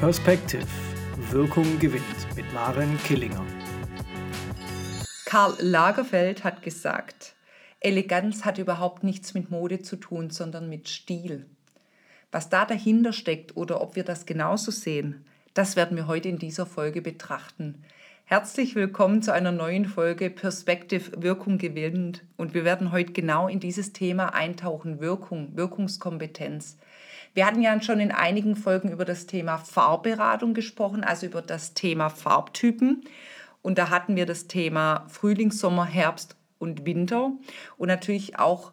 Perspective. Wirkung gewinnt mit Maren Killinger. Karl Lagerfeld hat gesagt, Eleganz hat überhaupt nichts mit Mode zu tun, sondern mit Stil. Was da dahinter steckt oder ob wir das genauso sehen, das werden wir heute in dieser Folge betrachten. Herzlich willkommen zu einer neuen Folge Perspective Wirkung gewinnt und wir werden heute genau in dieses Thema eintauchen, Wirkung, Wirkungskompetenz. Wir hatten ja schon in einigen Folgen über das Thema Farbberatung gesprochen, also über das Thema Farbtypen. Und da hatten wir das Thema Frühling, Sommer, Herbst und Winter und natürlich auch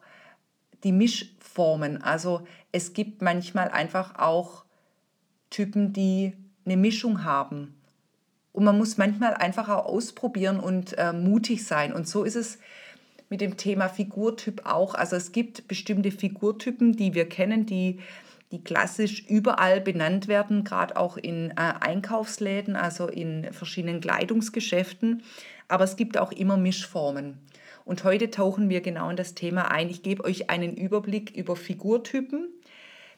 die Mischformen. Also es gibt manchmal einfach auch Typen, die eine Mischung haben. Und man muss manchmal einfach auch ausprobieren und äh, mutig sein. Und so ist es mit dem Thema Figurtyp auch. Also es gibt bestimmte Figurtypen, die wir kennen, die die klassisch überall benannt werden, gerade auch in äh, Einkaufsläden, also in verschiedenen Kleidungsgeschäften. Aber es gibt auch immer Mischformen. Und heute tauchen wir genau in das Thema ein. Ich gebe euch einen Überblick über Figurtypen.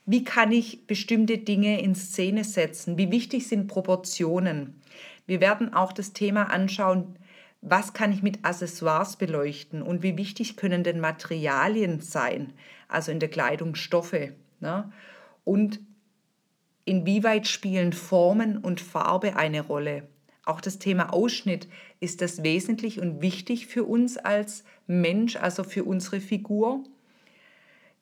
Wie kann ich bestimmte Dinge in Szene setzen? Wie wichtig sind Proportionen? Wir werden auch das Thema anschauen, was kann ich mit Accessoires beleuchten und wie wichtig können denn Materialien sein, also in der Kleidung Stoffe. Ne? Und inwieweit spielen Formen und Farbe eine Rolle? Auch das Thema Ausschnitt, ist das wesentlich und wichtig für uns als Mensch, also für unsere Figur?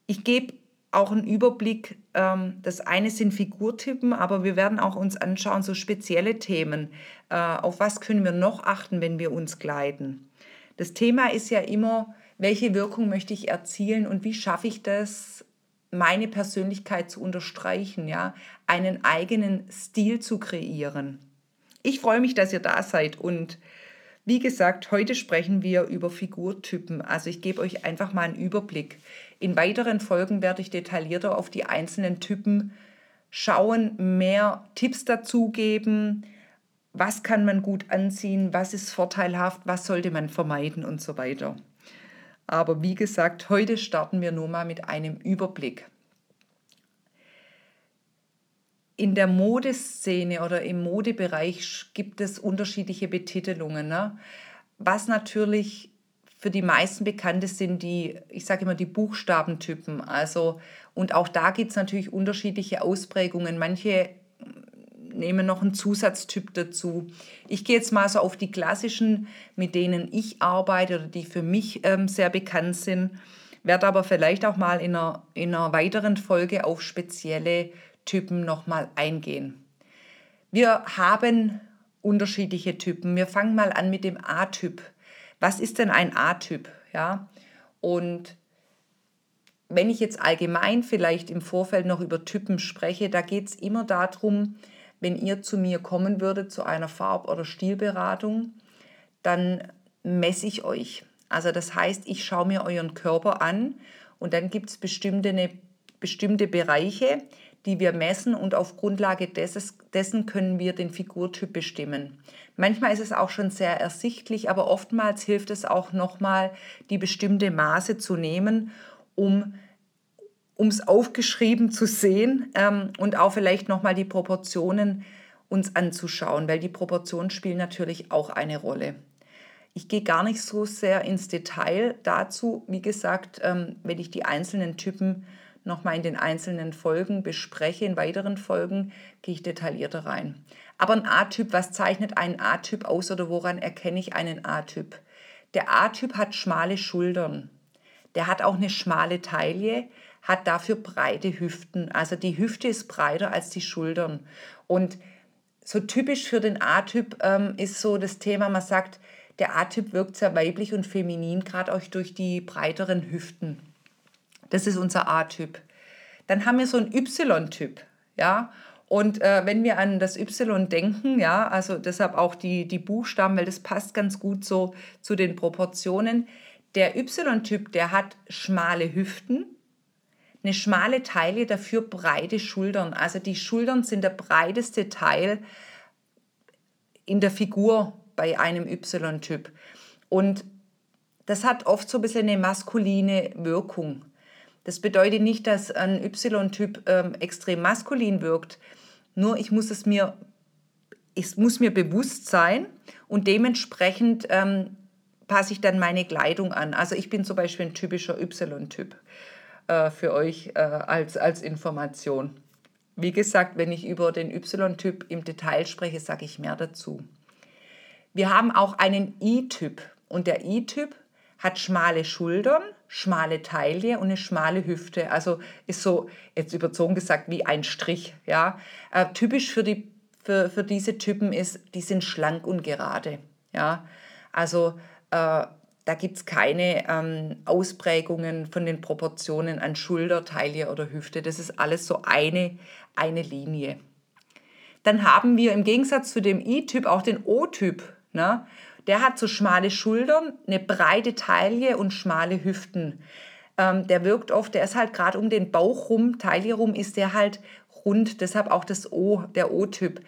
Ich gebe auch einen Überblick. Ähm, das eine sind Figurtypen, aber wir werden auch uns anschauen, so spezielle Themen. Äh, auf was können wir noch achten, wenn wir uns kleiden? Das Thema ist ja immer, welche Wirkung möchte ich erzielen und wie schaffe ich das meine Persönlichkeit zu unterstreichen, ja, einen eigenen Stil zu kreieren. Ich freue mich, dass ihr da seid und wie gesagt, heute sprechen wir über Figurtypen. Also ich gebe euch einfach mal einen Überblick. In weiteren Folgen werde ich detaillierter auf die einzelnen Typen schauen, mehr Tipps dazu geben, was kann man gut anziehen, was ist vorteilhaft, was sollte man vermeiden und so weiter. Aber wie gesagt, heute starten wir nur mal mit einem Überblick. In der Modeszene oder im Modebereich gibt es unterschiedliche Betitelungen. Ne? Was natürlich für die meisten bekannt ist, sind die, ich sage immer, die Buchstabentypen. Also, und auch da gibt es natürlich unterschiedliche Ausprägungen. Manche nehmen noch einen Zusatztyp dazu. Ich gehe jetzt mal so auf die klassischen, mit denen ich arbeite oder die für mich ähm, sehr bekannt sind, werde aber vielleicht auch mal in einer, in einer weiteren Folge auf spezielle Typen nochmal eingehen. Wir haben unterschiedliche Typen. Wir fangen mal an mit dem A-Typ. Was ist denn ein A-Typ? Ja, und wenn ich jetzt allgemein vielleicht im Vorfeld noch über Typen spreche, da geht es immer darum, wenn ihr zu mir kommen würdet zu einer Farb- oder Stilberatung, dann messe ich euch. Also das heißt, ich schaue mir euren Körper an und dann gibt es bestimmte, ne, bestimmte Bereiche, die wir messen und auf Grundlage des, dessen können wir den Figurtyp bestimmen. Manchmal ist es auch schon sehr ersichtlich, aber oftmals hilft es auch nochmal, die bestimmte Maße zu nehmen, um um es aufgeschrieben zu sehen ähm, und auch vielleicht nochmal die Proportionen uns anzuschauen, weil die Proportionen spielen natürlich auch eine Rolle. Ich gehe gar nicht so sehr ins Detail dazu. Wie gesagt, ähm, wenn ich die einzelnen Typen nochmal in den einzelnen Folgen bespreche, in weiteren Folgen gehe ich detaillierter rein. Aber ein A-Typ, was zeichnet einen A-Typ aus oder woran erkenne ich einen A-Typ? Der A-Typ hat schmale Schultern. Der hat auch eine schmale Taille, hat dafür breite Hüften. Also die Hüfte ist breiter als die Schultern. Und so typisch für den A-Typ ähm, ist so das Thema, man sagt, der A-Typ wirkt sehr weiblich und feminin, gerade auch durch die breiteren Hüften. Das ist unser A-Typ. Dann haben wir so einen Y-Typ, ja. Und äh, wenn wir an das Y denken, ja, also deshalb auch die, die Buchstaben, weil das passt ganz gut so zu den Proportionen. Der Y-Typ, der hat schmale Hüften, eine schmale Taille, dafür breite Schultern. Also die Schultern sind der breiteste Teil in der Figur bei einem Y-Typ. Und das hat oft so ein bisschen eine maskuline Wirkung. Das bedeutet nicht, dass ein Y-Typ ähm, extrem maskulin wirkt. Nur ich muss es mir, es muss mir bewusst sein und dementsprechend ähm, passe ich dann meine Kleidung an. Also ich bin zum Beispiel ein typischer Y-Typ äh, für euch äh, als, als Information. Wie gesagt, wenn ich über den Y-Typ im Detail spreche, sage ich mehr dazu. Wir haben auch einen I-Typ und der I-Typ hat schmale Schultern, schmale Taille und eine schmale Hüfte. Also ist so, jetzt überzogen gesagt, wie ein Strich. Ja? Äh, typisch für, die, für, für diese Typen ist, die sind schlank und gerade. Ja? Also äh, da gibt es keine ähm, Ausprägungen von den Proportionen an Schulter, Taille oder Hüfte. Das ist alles so eine, eine Linie. Dann haben wir im Gegensatz zu dem I-Typ auch den O-Typ. Ne? Der hat so schmale Schultern, eine breite Taille und schmale Hüften. Ähm, der wirkt oft, der ist halt gerade um den Bauch rum, Taille rum, ist der halt rund. Deshalb auch das O, der O-Typ.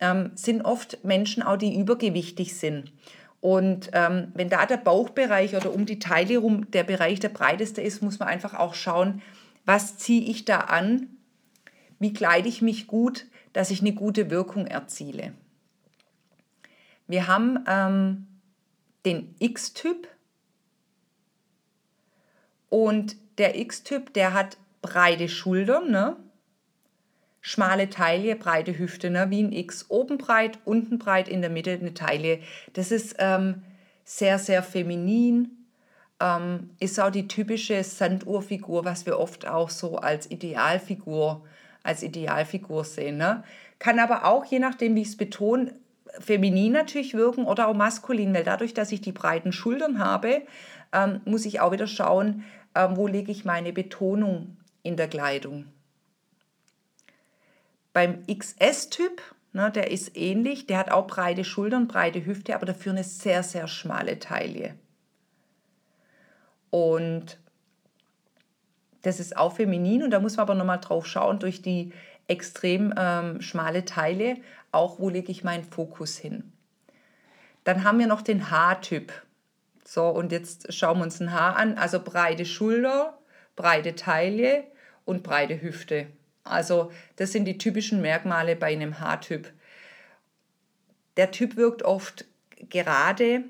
Ähm, sind oft Menschen auch, die übergewichtig sind. Und ähm, wenn da der Bauchbereich oder um die Taille rum der Bereich der breiteste ist, muss man einfach auch schauen, was ziehe ich da an, wie kleide ich mich gut, dass ich eine gute Wirkung erziele. Wir haben ähm, den X-Typ und der X-Typ, der hat breite Schultern, ne? Schmale Taille, breite Hüfte, ne? wie ein X. Oben breit, unten breit, in der Mitte eine Taille. Das ist ähm, sehr, sehr feminin. Ähm, ist auch die typische Sanduhrfigur, was wir oft auch so als Idealfigur, als Idealfigur sehen. Ne? Kann aber auch, je nachdem, wie ich es betone, feminin natürlich wirken oder auch maskulin, weil dadurch, dass ich die breiten Schultern habe, ähm, muss ich auch wieder schauen, ähm, wo lege ich meine Betonung in der Kleidung. Beim XS-Typ, ne, der ist ähnlich, der hat auch breite Schultern, breite Hüfte, aber dafür eine sehr, sehr schmale Taille. Und das ist auch feminin und da muss man aber nochmal drauf schauen, durch die extrem ähm, schmale Taille, auch wo lege ich meinen Fokus hin. Dann haben wir noch den Haartyp. So, und jetzt schauen wir uns ein Haar an. Also breite Schulter, breite Taille und breite Hüfte. Also das sind die typischen Merkmale bei einem Haartyp. Der Typ wirkt oft gerade,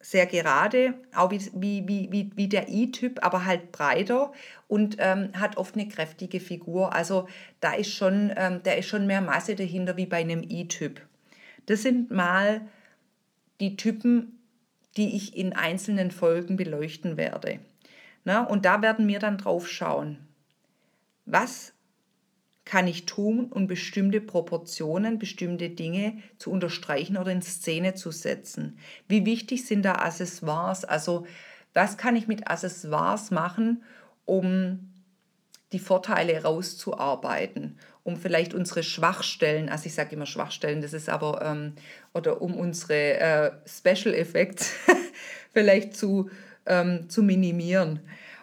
sehr gerade, auch wie, wie, wie, wie der I-Typ, aber halt breiter und ähm, hat oft eine kräftige Figur. Also da ist schon, ähm, da ist schon mehr Masse dahinter wie bei einem I-Typ. Das sind mal die Typen, die ich in einzelnen Folgen beleuchten werde. Na, und da werden wir dann drauf schauen. Was kann ich tun, um bestimmte Proportionen, bestimmte Dinge zu unterstreichen oder in Szene zu setzen? Wie wichtig sind da Accessoires? Also was kann ich mit Accessoires machen, um die Vorteile rauszuarbeiten, um vielleicht unsere Schwachstellen, also ich sage immer Schwachstellen, das ist aber, ähm, oder um unsere äh, Special Effects vielleicht zu, ähm, zu minimieren.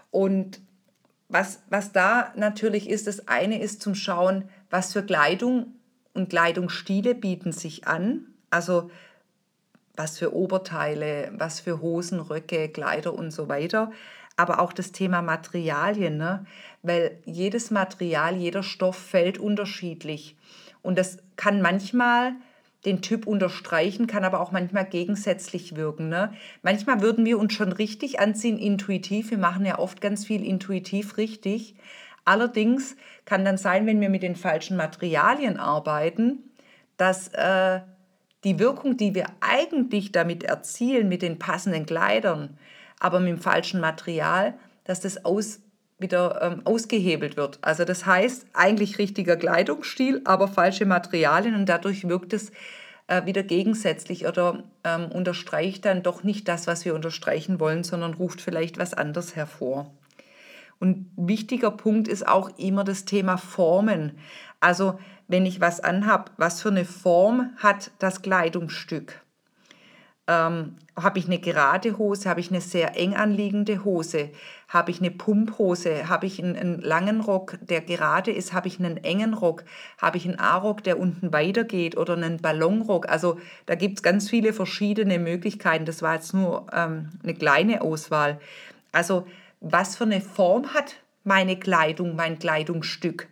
Und was, was da natürlich ist, das eine ist zum Schauen, was für Kleidung und Kleidungsstile bieten sich an. Also was für Oberteile, was für Hosen, Röcke, Kleider und so weiter. Aber auch das Thema Materialien, ne? weil jedes Material, jeder Stoff fällt unterschiedlich. Und das kann manchmal den Typ unterstreichen, kann aber auch manchmal gegensätzlich wirken. Ne? Manchmal würden wir uns schon richtig anziehen, intuitiv. Wir machen ja oft ganz viel intuitiv richtig. Allerdings kann dann sein, wenn wir mit den falschen Materialien arbeiten, dass äh, die Wirkung, die wir eigentlich damit erzielen, mit den passenden Kleidern, aber mit dem falschen Material, dass das aus, wieder ähm, ausgehebelt wird. Also das heißt eigentlich richtiger Kleidungsstil, aber falsche Materialien und dadurch wirkt es äh, wieder gegensätzlich oder ähm, unterstreicht dann doch nicht das, was wir unterstreichen wollen, sondern ruft vielleicht was anderes hervor. Und wichtiger Punkt ist auch immer das Thema Formen. Also wenn ich was anhab, was für eine Form hat das Kleidungsstück? Ähm, habe ich eine gerade Hose, habe ich eine sehr eng anliegende Hose, habe ich eine Pumphose, habe ich einen, einen, langen Rock, der gerade ist, habe ich einen engen Rock, habe ich einen A-Rock, der unten weitergeht oder einen Ballonrock. Also da gibt es ganz viele verschiedene Möglichkeiten. Das war jetzt nur ähm, eine kleine Auswahl. Also was für eine Form hat meine Kleidung, mein Kleidungsstück?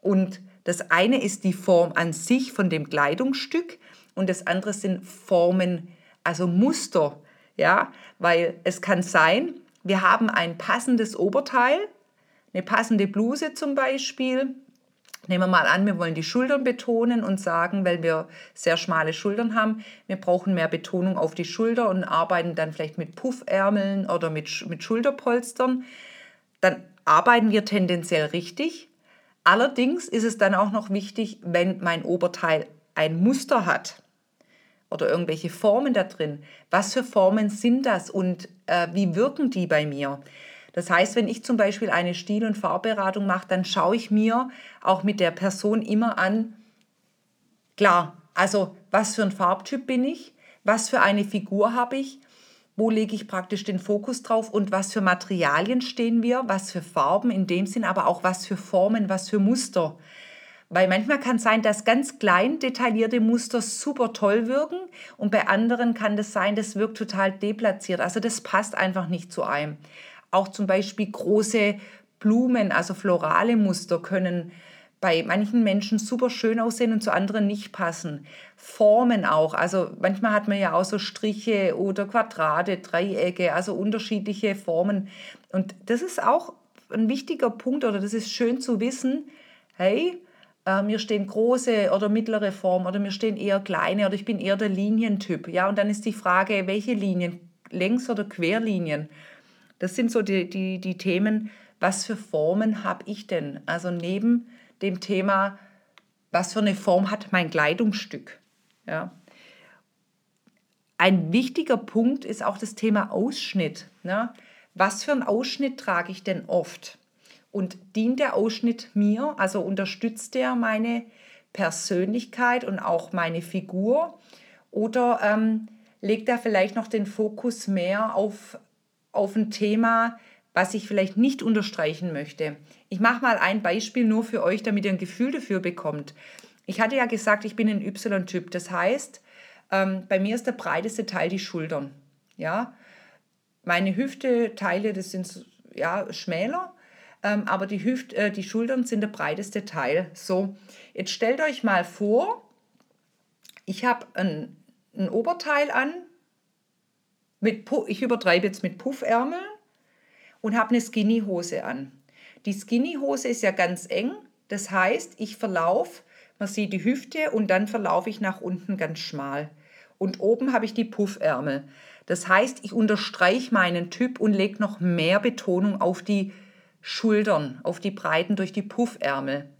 Und Das eine ist die Form an sich von dem Kleidungsstück und das andere sind Formen, also Muster. Ja, weil es kann sein, wir haben ein passendes Oberteil, eine passende Bluse zum Beispiel. Nehmen wir mal an, wir wollen die Schultern betonen und sagen, weil wir sehr schmale Schultern haben, wir brauchen mehr Betonung auf die Schulter und arbeiten dann vielleicht mit Puffärmeln oder mit, mit Schulterpolstern. Dann arbeiten wir tendenziell richtig. Allerdings ist es dann auch noch wichtig, wenn mein Oberteil ein Muster hat oder irgendwelche Formen da drin. Was für Formen sind das und äh, wie wirken die bei mir? Das heißt, wenn ich zum Beispiel eine Stil- und Farbberatung mache, dann schaue ich mir auch mit der Person immer an, klar, also was für ein Farbtyp bin ich, was für eine Figur habe ich, wo lege ich praktisch den Fokus drauf und was für Materialien stehen wir, was für Farben in dem Sinn, aber auch was für Formen, was für Muster. Weil manchmal kann es sein, dass ganz klein detaillierte Muster super toll wirken und bei anderen kann das sein, das wirkt total deplatziert. Also das passt einfach nicht zu einem. Auch zum Beispiel große Blumen, also florale Muster können bei manchen Menschen super schön aussehen und zu anderen nicht passen. Formen auch, also manchmal hat man ja auch so Striche oder Quadrate, Dreiecke, also unterschiedliche Formen. Und das ist auch ein wichtiger Punkt oder das ist schön zu wissen, hey, äh, mir stehen große oder mittlere Formen oder mir stehen eher kleine oder ich bin eher der Linientyp. Ja, und dann ist die Frage, welche Linien, Längs- oder Querlinien. Das sind so die, die, die Themen, was für Formen habe ich denn? Also neben dem Thema, was für eine Form hat mein Kleidungsstück? Ja. Ein wichtiger Punkt ist auch das Thema Ausschnitt. Ne? Was für einen Ausschnitt trage ich denn oft? Und dient der Ausschnitt mir, also unterstützt der meine Persönlichkeit und auch meine Figur? Oder ähm, legt er vielleicht noch den Fokus mehr auf, auf ein Thema, was ich vielleicht nicht unterstreichen möchte? Ich mache mal ein Beispiel nur für euch, damit ihr ein Gefühl dafür bekommt. Ich hatte ja gesagt, ich bin ein Y-Typ. Das heißt, ähm, bei mir ist der breiteste Teil die Schultern. Ja? Meine Hüfteteile, das sind ja, schmäler aber die, Hüft, äh, die Schultern sind der breiteste Teil. So, jetzt stellt euch mal vor, ich habe ein, ein Oberteil an, mit, ich übertreibe jetzt mit Puffärmeln und habe eine Skinny-Hose an. Die Skinny-Hose ist ja ganz eng, das heißt, ich verlaufe, man sieht die Hüfte und dann verlaufe ich nach unten ganz schmal. Und oben habe ich die Puffärmel. Das heißt, ich unterstreiche meinen Typ und lege noch mehr Betonung auf die Schultern, auf die Breiten durch die Puffärmel.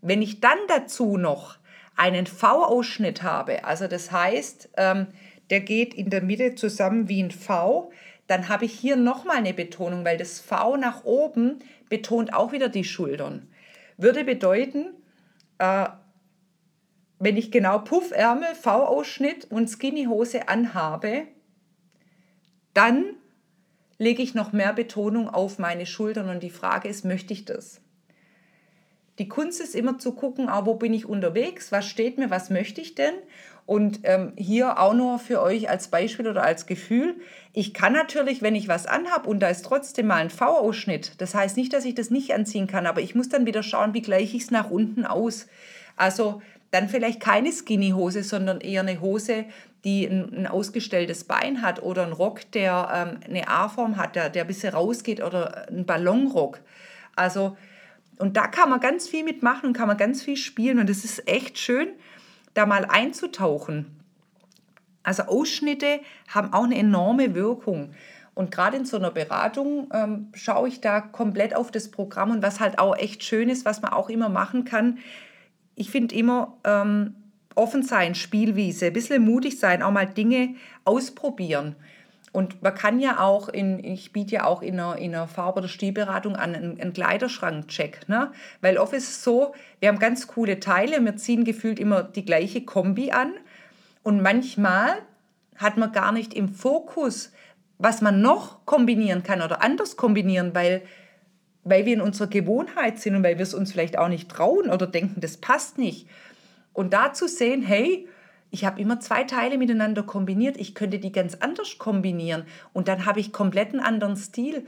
Wenn ich dann dazu noch einen V-Ausschnitt habe, also das heißt, ähm, der geht in der Mitte zusammen wie ein V, dann habe ich hier nochmal eine Betonung, weil das V nach oben betont auch wieder die Schultern. Würde bedeuten, äh, wenn ich genau Puffärmel, V-Ausschnitt und Skinny-Hose anhabe, dann lege ich noch mehr Betonung auf meine Schultern und die Frage ist, möchte ich das? Die Kunst ist immer zu gucken, ah, wo bin ich unterwegs, was steht mir, was möchte ich denn? Und ähm, hier auch nur für euch als Beispiel oder als Gefühl, ich kann natürlich, wenn ich was anhabe und da ist trotzdem mal ein V-Ausschnitt, das heißt nicht, dass ich das nicht anziehen kann, aber ich muss dann wieder schauen, wie gleiche ich es nach unten aus. Also dann vielleicht keine Skinny-Hose, sondern eher eine Hose, die ein, ein, ausgestelltes Bein hat oder ein Rock, der ähm, eine A-Form hat, der, der ein bisschen rausgeht oder ein Ballonrock. Also, und da kann man ganz viel mitmachen und kann man ganz viel spielen und es ist echt schön, da mal einzutauchen. Also Ausschnitte haben auch eine enorme Wirkung. Und gerade in so einer Beratung ähm, schaue ich da komplett auf das Programm und was halt auch echt schön ist, was man auch immer machen kann. Ich finde immer, ähm, offen sein, Spielwiese, ein bisschen mutig sein, auch mal Dinge ausprobieren. Und man kann ja auch, in, ich biete ja auch in einer, in einer Farbe- oder Stilberatung an, einen, einen Kleiderschrank-Check. Ne? Weil oft ist es so, wir haben ganz coole Teile, wir ziehen gefühlt immer die gleiche Kombi an. Und manchmal hat man gar nicht im Fokus, was man noch kombinieren kann oder anders kombinieren, weil, weil wir in unserer Gewohnheit sind und weil wir es uns vielleicht auch nicht trauen oder denken, das passt nicht. Und da zu sehen, hey, ich habe immer zwei Teile miteinander kombiniert, ich könnte die ganz anders kombinieren und dann habe ich komplett einen anderen Stil.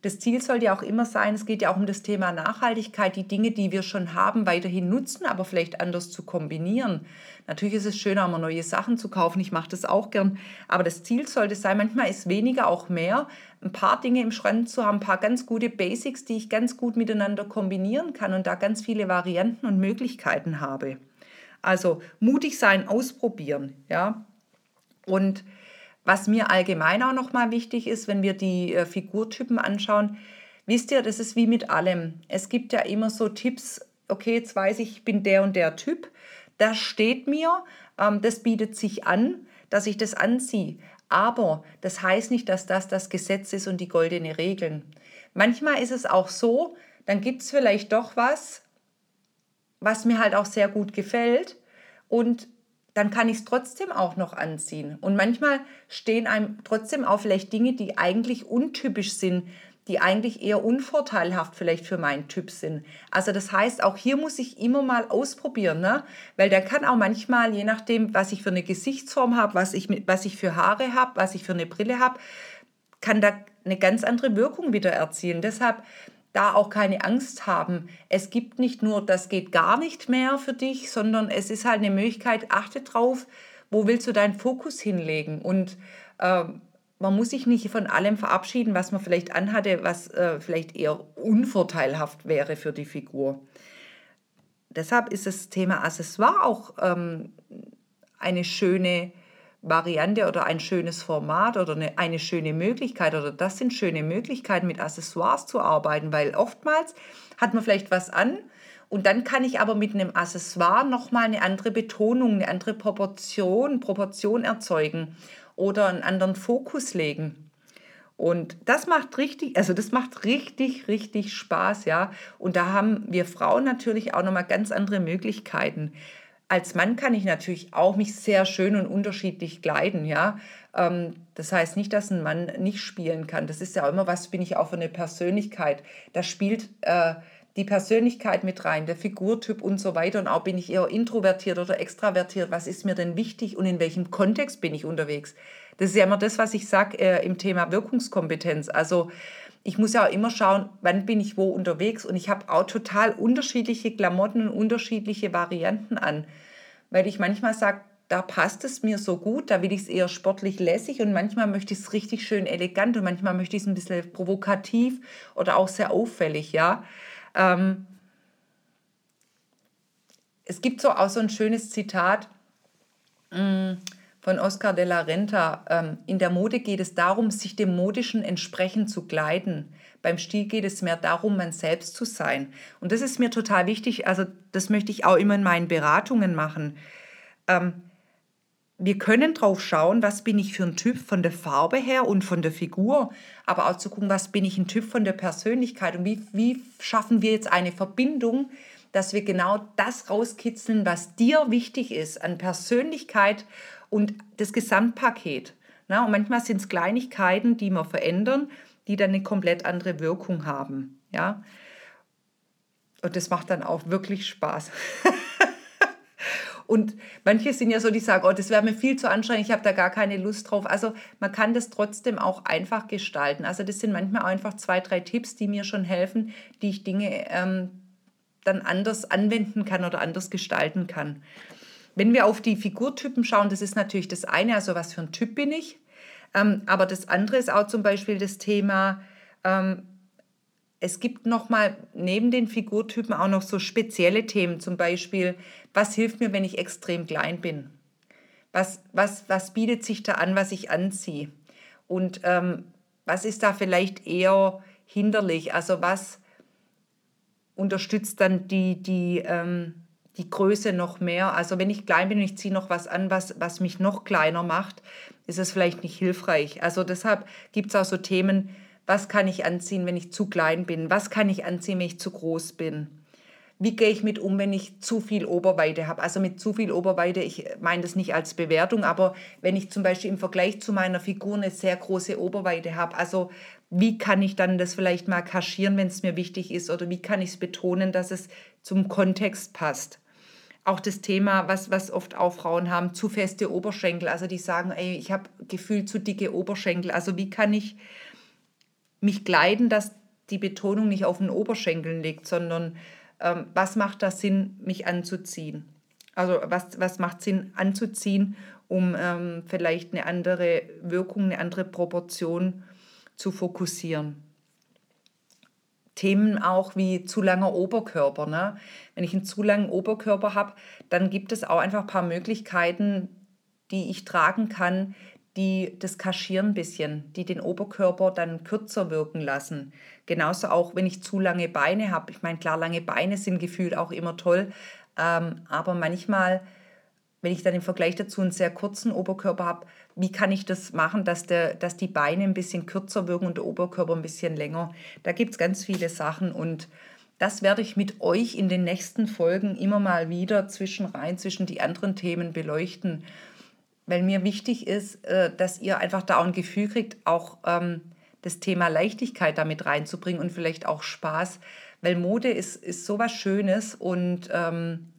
Das Ziel sollte ja auch immer sein, es geht ja auch um das Thema Nachhaltigkeit, die Dinge, die wir schon haben, weiterhin nutzen, aber vielleicht anders zu kombinieren. Natürlich ist es schön, auch mal neue Sachen zu kaufen, ich mache das auch gern, aber das Ziel sollte sein, manchmal ist weniger auch mehr, ein paar Dinge im Schrank zu haben, ein paar ganz gute Basics, die ich ganz gut miteinander kombinieren kann und da ganz viele Varianten und Möglichkeiten habe. Also mutig sein, ausprobieren, ja. Und was mir allgemein auch nochmal wichtig ist, wenn wir die äh, Figurtypen anschauen, wisst ihr, das ist wie mit allem. Es gibt ja immer so Tipps, okay, jetzt weiß ich, ich bin der und der Typ. Das steht mir, ähm, das bietet sich an, dass ich das anziehe. Aber das heißt nicht, dass das das Gesetz ist und die goldene Regeln. Manchmal ist es auch so, dann gibt es vielleicht doch was, was mir halt auch sehr gut gefällt. Und dann kann ich es trotzdem auch noch anziehen. Und manchmal stehen einem trotzdem auch vielleicht Dinge, die eigentlich untypisch sind, die eigentlich eher unvorteilhaft vielleicht für meinen Typ sind. Also das heißt, auch hier muss ich immer mal ausprobieren, ne? weil der kann auch manchmal, je nachdem, was ich für eine Gesichtsform habe, was ich, was ich für Haare habe, was ich für eine Brille habe, kann da eine ganz andere Wirkung wieder erzielen. Deshalb da auch keine Angst haben. Es gibt nicht nur, das geht gar nicht mehr für dich, sondern es ist halt eine Möglichkeit, achte drauf, wo willst du deinen Fokus hinlegen. Und äh, man muss sich nicht von allem verabschieden, was man vielleicht anhatte, was äh, vielleicht eher unvorteilhaft wäre für die Figur. Deshalb ist das Thema Accessoire auch ähm, eine schöne Variante oder ein schönes Format oder eine, eine schöne Möglichkeit oder das sind schöne Möglichkeiten, mit Accessoires zu arbeiten, weil oftmals hat man vielleicht was an und dann kann ich aber mit einem Accessoire nochmal eine andere Betonung, eine andere Proportion, Proportion erzeugen oder einen anderen Fokus legen. Und das macht richtig, also das macht richtig, richtig Spaß, ja. Und da haben wir Frauen natürlich auch nochmal ganz andere Möglichkeiten als Mann kann ich natürlich auch mich sehr schön und unterschiedlich kleiden, ja. Ähm, das heißt nicht, dass ein Mann nicht spielen kann. Das ist ja immer, was bin ich auch für eine Persönlichkeit. Da spielt äh, die Persönlichkeit mit rein, der Figurtyp und so weiter. Und auch bin ich eher introvertiert oder extravertiert. Was ist mir denn wichtig und in welchem Kontext bin ich unterwegs? Das ist ja immer das, was ich sage äh, im Thema Wirkungskompetenz. Also ich muss ja auch immer schauen, wann bin ich wo unterwegs und ich habe auch total unterschiedliche Klamotten und unterschiedliche Varianten an, weil ich manchmal sage, da passt es mir so gut, da will ich es eher sportlich lässig und manchmal möchte ich es richtig schön elegant und manchmal möchte ich es ein bisschen provokativ oder auch sehr auffällig, ja. Ähm, es gibt so auch so ein schönes Zitat, mm, von Oscar de la Renta. Ähm, in der Mode geht es darum, sich dem Modischen entsprechend zu kleiden. Beim Stil geht es mehr darum, man selbst zu sein. Und das ist mir total wichtig. Also das möchte ich auch immer in meinen Beratungen machen. Ähm, wir können drauf schauen, was bin ich für ein Typ von der Farbe her und von der Figur, aber auch zu gucken, was bin ich ein Typ von der Persönlichkeit und wie, wie schaffen wir jetzt eine Verbindung, dass wir genau das rauskitzeln, was dir wichtig ist an Persönlichkeit und das Gesamtpaket. Na, und manchmal sind es Kleinigkeiten, die wir verändern, die dann eine komplett andere Wirkung haben. Ja? Und das macht dann auch wirklich Spaß. Und manche sind ja so, die sagen, oh, das wäre mir viel zu anstrengend, ich habe da gar keine Lust drauf. Also man kann das trotzdem auch einfach gestalten. Also das sind manchmal einfach zwei, drei Tipps, die mir schon helfen, die ich Dinge ähm, dann anders anwenden kann oder anders gestalten kann. Wenn wir auf die Figurtypen schauen, das ist natürlich das eine, also was für ein Typ bin ich. Ähm, aber das andere ist auch zum Beispiel das Thema, ähm, es gibt nochmal neben den Figurtypen auch noch so spezielle Themen, zum Beispiel, was hilft mir, wenn ich extrem klein bin? Was, was, was bietet sich da an, was ich anziehe? Und ähm, was ist da vielleicht eher hinderlich? Also was unterstützt dann die, die, ähm, die Größe noch mehr. Also wenn ich klein bin und ich ziehe noch was an, was, was mich noch kleiner macht, ist es vielleicht nicht hilfreich. Also deshalb gibt es auch so Themen, was kann ich anziehen, wenn ich zu klein bin? Was kann ich anziehen, wenn ich zu groß bin? Wie gehe ich mit um, wenn ich zu viel Oberweite habe? Also mit zu viel Oberweite, ich meine das nicht als Bewertung, aber wenn ich zum Beispiel im Vergleich zu meiner Figur eine sehr große Oberweite habe, also wie kann ich dann das vielleicht mal kaschieren, wenn es mir wichtig ist, oder wie kann ich es betonen, dass es zum Kontext passt? Auch das Thema, was, was oft auch Frauen haben, zu feste Oberschenkel. Also die sagen, ey, ich habe gefühlt zu dicke Oberschenkel. Also wie kann ich mich kleiden, dass die Betonung nicht auf den Oberschenkeln liegt, sondern ähm, was macht da Sinn, mich anzuziehen? Also was, was macht Sinn anzuziehen, um ähm, vielleicht eine andere Wirkung, eine andere Proportion zu fokussieren? Themen auch wie zu langer Oberkörper. Ne? Wenn ich einen zu langen Oberkörper habe, dann gibt es auch einfach ein paar Möglichkeiten, die ich tragen kann, die das kaschieren ein bisschen, die den Oberkörper dann kürzer wirken lassen. Genauso auch, wenn ich zu lange Beine habe. Ich meine, klar, lange Beine sind gefühlt auch immer toll, ähm, aber manchmal, wenn ich dann im Vergleich dazu einen sehr kurzen Oberkörper habe, wie kann ich das machen, dass, der, dass die Beine ein bisschen kürzer wirken und der Oberkörper ein bisschen länger? Da gibt es ganz viele Sachen und das werde ich mit euch in den nächsten Folgen immer mal wieder zwischen rein, zwischen die anderen Themen beleuchten weil mir wichtig ist, äh, dass ihr einfach da ein Gefühl kriegt, auch ähm, das Thema Leichtigkeit damit reinzubringen und vielleicht auch Spaß, weil Mode ist, ist sowas Schönes und ähm,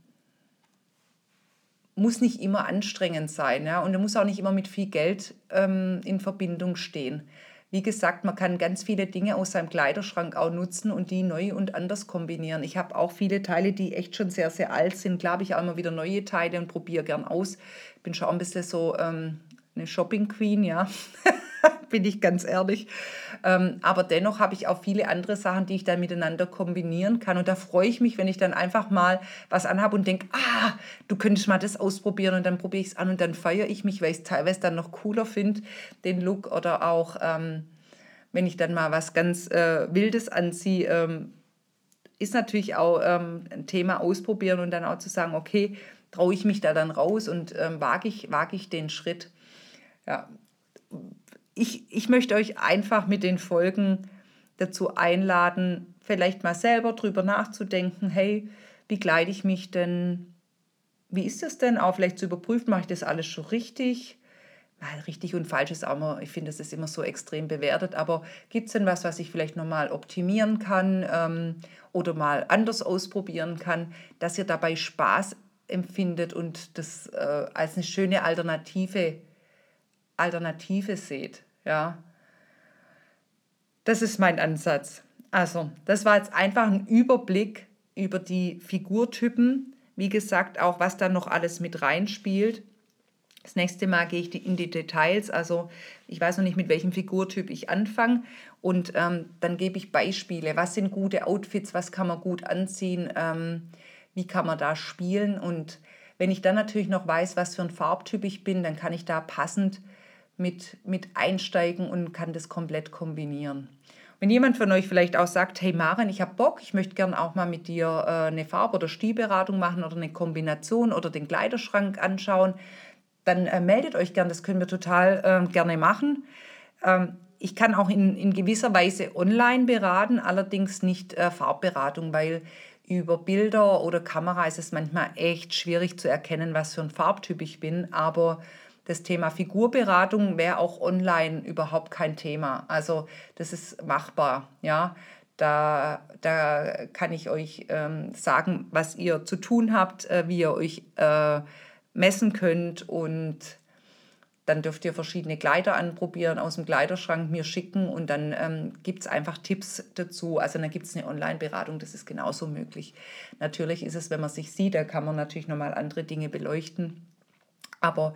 muss nicht immer anstrengend sein ja? und muss auch nicht immer mit viel Geld ähm, in Verbindung stehen. Wie gesagt, man kann ganz viele Dinge aus seinem Kleiderschrank auch nutzen und die neu und anders kombinieren. Ich habe auch viele Teile, die echt schon sehr, sehr alt sind. Klar habe ich auch immer wieder neue Teile und probiere gern aus. Bin schon ein bisschen so ähm, eine Shopping Queen, ja. bin ich ganz ehrlich. Ähm, aber dennoch habe ich auch viele andere Sachen, die ich dann miteinander kombinieren kann. Und da freue ich mich, wenn ich dann einfach mal was anhabe und denke, ah, du könntest mal das ausprobieren und dann probiere ich es an und dann feiere ich mich, weil ich es teilweise dann noch cooler finde, den Look oder auch, ähm, wenn ich dann mal was ganz äh, Wildes anziehe, ähm, ist natürlich auch ähm, ein Thema ausprobieren und dann auch zu sagen, okay, traue ich mich da dann raus und ähm, wage ich, wag ich den Schritt. Ja, ich, ich möchte euch einfach mit den Folgen dazu einladen, vielleicht mal selber drüber nachzudenken, hey, wie kleide ich mich denn? Wie ist das denn? Auch vielleicht zu überprüfen, mache ich das alles schon richtig? Weil richtig und falsch ist auch immer, ich finde, es ist immer so extrem bewertet, aber gibt es denn was, was ich vielleicht nochmal optimieren kann ähm, oder mal anders ausprobieren kann, dass ihr dabei Spaß empfindet und das äh, als eine schöne Alternative Alternative seht. Ja. Das ist mein Ansatz. Also, das war jetzt einfach ein Überblick über die Figurtypen. Wie gesagt, auch was da noch alles mit reinspielt. Das nächste Mal gehe ich in die Details. Also ich weiß noch nicht, mit welchem Figurtyp ich anfange. Und ähm, dann gebe ich Beispiele. Was sind gute Outfits? Was kann man gut anziehen? Ähm, wie kann man da spielen? Und wenn ich dann natürlich noch weiß, was für ein Farbtyp ich bin, dann kann ich da passend mit, mit einsteigen und kann das komplett kombinieren. Wenn jemand von euch vielleicht auch sagt, hey Maren, ich habe Bock, ich möchte gerne auch mal mit dir äh, eine Farb- oder Stilberatung machen oder eine Kombination oder den Kleiderschrank anschauen, dann äh, meldet euch gern, das können wir total äh, gerne machen. Ähm, ich kann auch in, in gewisser Weise online beraten, allerdings nicht äh, Farbberatung, weil über Bilder oder Kamera ist es manchmal echt schwierig zu erkennen, was für ein Farbtyp ich bin. Aber das Thema Figurberatung wäre auch online überhaupt kein Thema. Also das ist machbar, ja. Da, da kann ich euch ähm, sagen, was ihr zu tun habt, äh, wie ihr euch äh, messen könnt und dann dürft ihr verschiedene Kleider anprobieren, aus dem Kleiderschrank mir schicken und dann ähm, gibt es einfach Tipps dazu. Also dann gibt es eine Online-Beratung, das ist genauso möglich. Natürlich ist es, wenn man sich sieht, da kann man natürlich nochmal andere Dinge beleuchten. Aber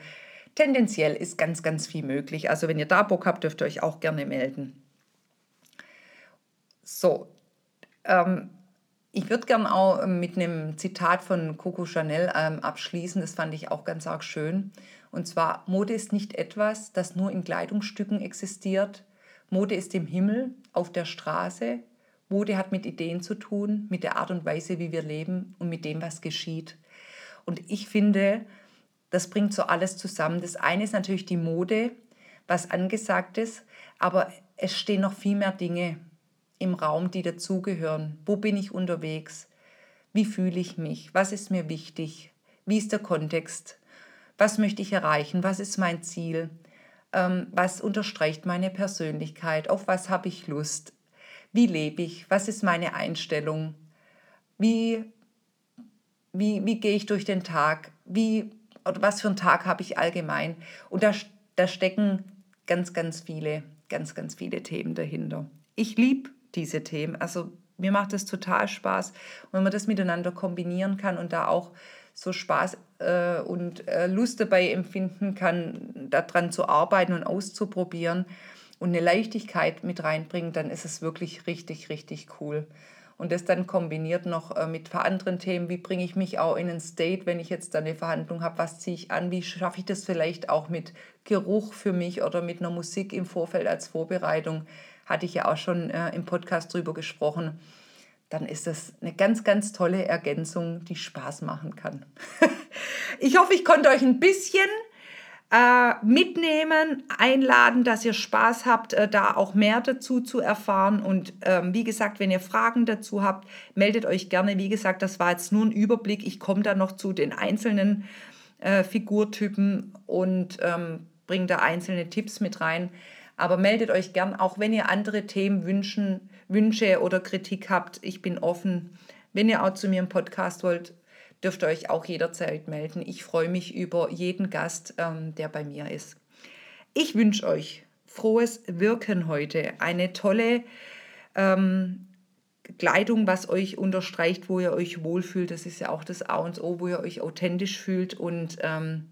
tendenziell ist ganz, ganz viel möglich. Also wenn ihr da Bock habt, dürft ihr euch auch gerne melden. So, ähm, ich würde gerne auch mit einem Zitat von Coco Chanel ähm, abschließen. Das fand ich auch ganz arg schön. Und zwar, Mode ist nicht etwas, das nur in Kleidungsstücken existiert. Mode ist im Himmel, auf der Straße. Mode hat mit Ideen zu tun, mit der Art und Weise, wie wir leben und mit dem, was geschieht. Und ich finde, das bringt so alles zusammen. Das eine ist natürlich die Mode, was angesagt ist, aber es stehen noch viel mehr Dinge im Raum, die dazugehören. Wo bin ich unterwegs? Wie fühle ich mich? Was ist mir wichtig? Wie ist der Kontext? Was möchte ich erreichen? Was ist mein Ziel? Ähm, was unterstreicht meine Persönlichkeit? Auf was habe ich Lust? Wie lebe ich? Was ist meine Einstellung? Wie, wie, wie gehe ich durch den Tag? Wie oder was für einen Tag habe ich allgemein. Und da, da stecken ganz, ganz viele, ganz, ganz viele Themen dahinter. Ich liebe diese Themen. Also mir macht es total Spaß, wenn man das miteinander kombinieren kann und da auch so Spaß äh, und äh, Lust dabei empfinden kann, daran zu arbeiten und auszuprobieren und eine Leichtigkeit mit reinbringen, dann ist es wirklich richtig, richtig cool. Und das dann kombiniert noch äh, mit anderen Themen, wie bringe ich mich auch in ein State, wenn ich jetzt da eine Verhandlung habe, was ziehe ich an, wie schaffe ich das vielleicht auch mit Geruch für mich oder mit einer Musik im Vorfeld als Vorbereitung, hatte ich ja auch schon äh, im Podcast drüber gesprochen. Dann ist das eine ganz, ganz tolle Ergänzung, die Spaß machen kann. ich hoffe, ich konnte euch ein bisschen mitnehmen, einladen, dass ihr Spaß habt, äh, da auch mehr dazu zu erfahren. Und ähm, wie gesagt, wenn ihr Fragen dazu habt, meldet euch gerne. Wie gesagt, das war jetzt nur ein Überblick. Ich komme da noch zu den einzelnen äh, Figurtypen und ähm, bringe da einzelne Tipps mit rein. Aber meldet euch gern, auch wenn ihr andere Themen wünschen, Wünsche oder Kritik habt. Ich bin offen. Wenn ihr auch zu mir im Podcast wollt, dürft ihr euch auch jederzeit melden. Ich freue mich über jeden Gast, ähm, der bei mir ist. Ich wünsche euch frohes Wirken heute. Eine tolle ähm, Kleidung, was euch unterstreicht, wo ihr euch wohlfühlt. Das ist ja auch das A und O, wo ihr euch authentisch fühlt. Und ähm,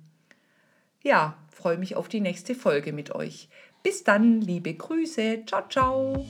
ja, freue mich auf die nächste Folge mit euch. Bis dann, liebe Grüße. Ciao, ciao.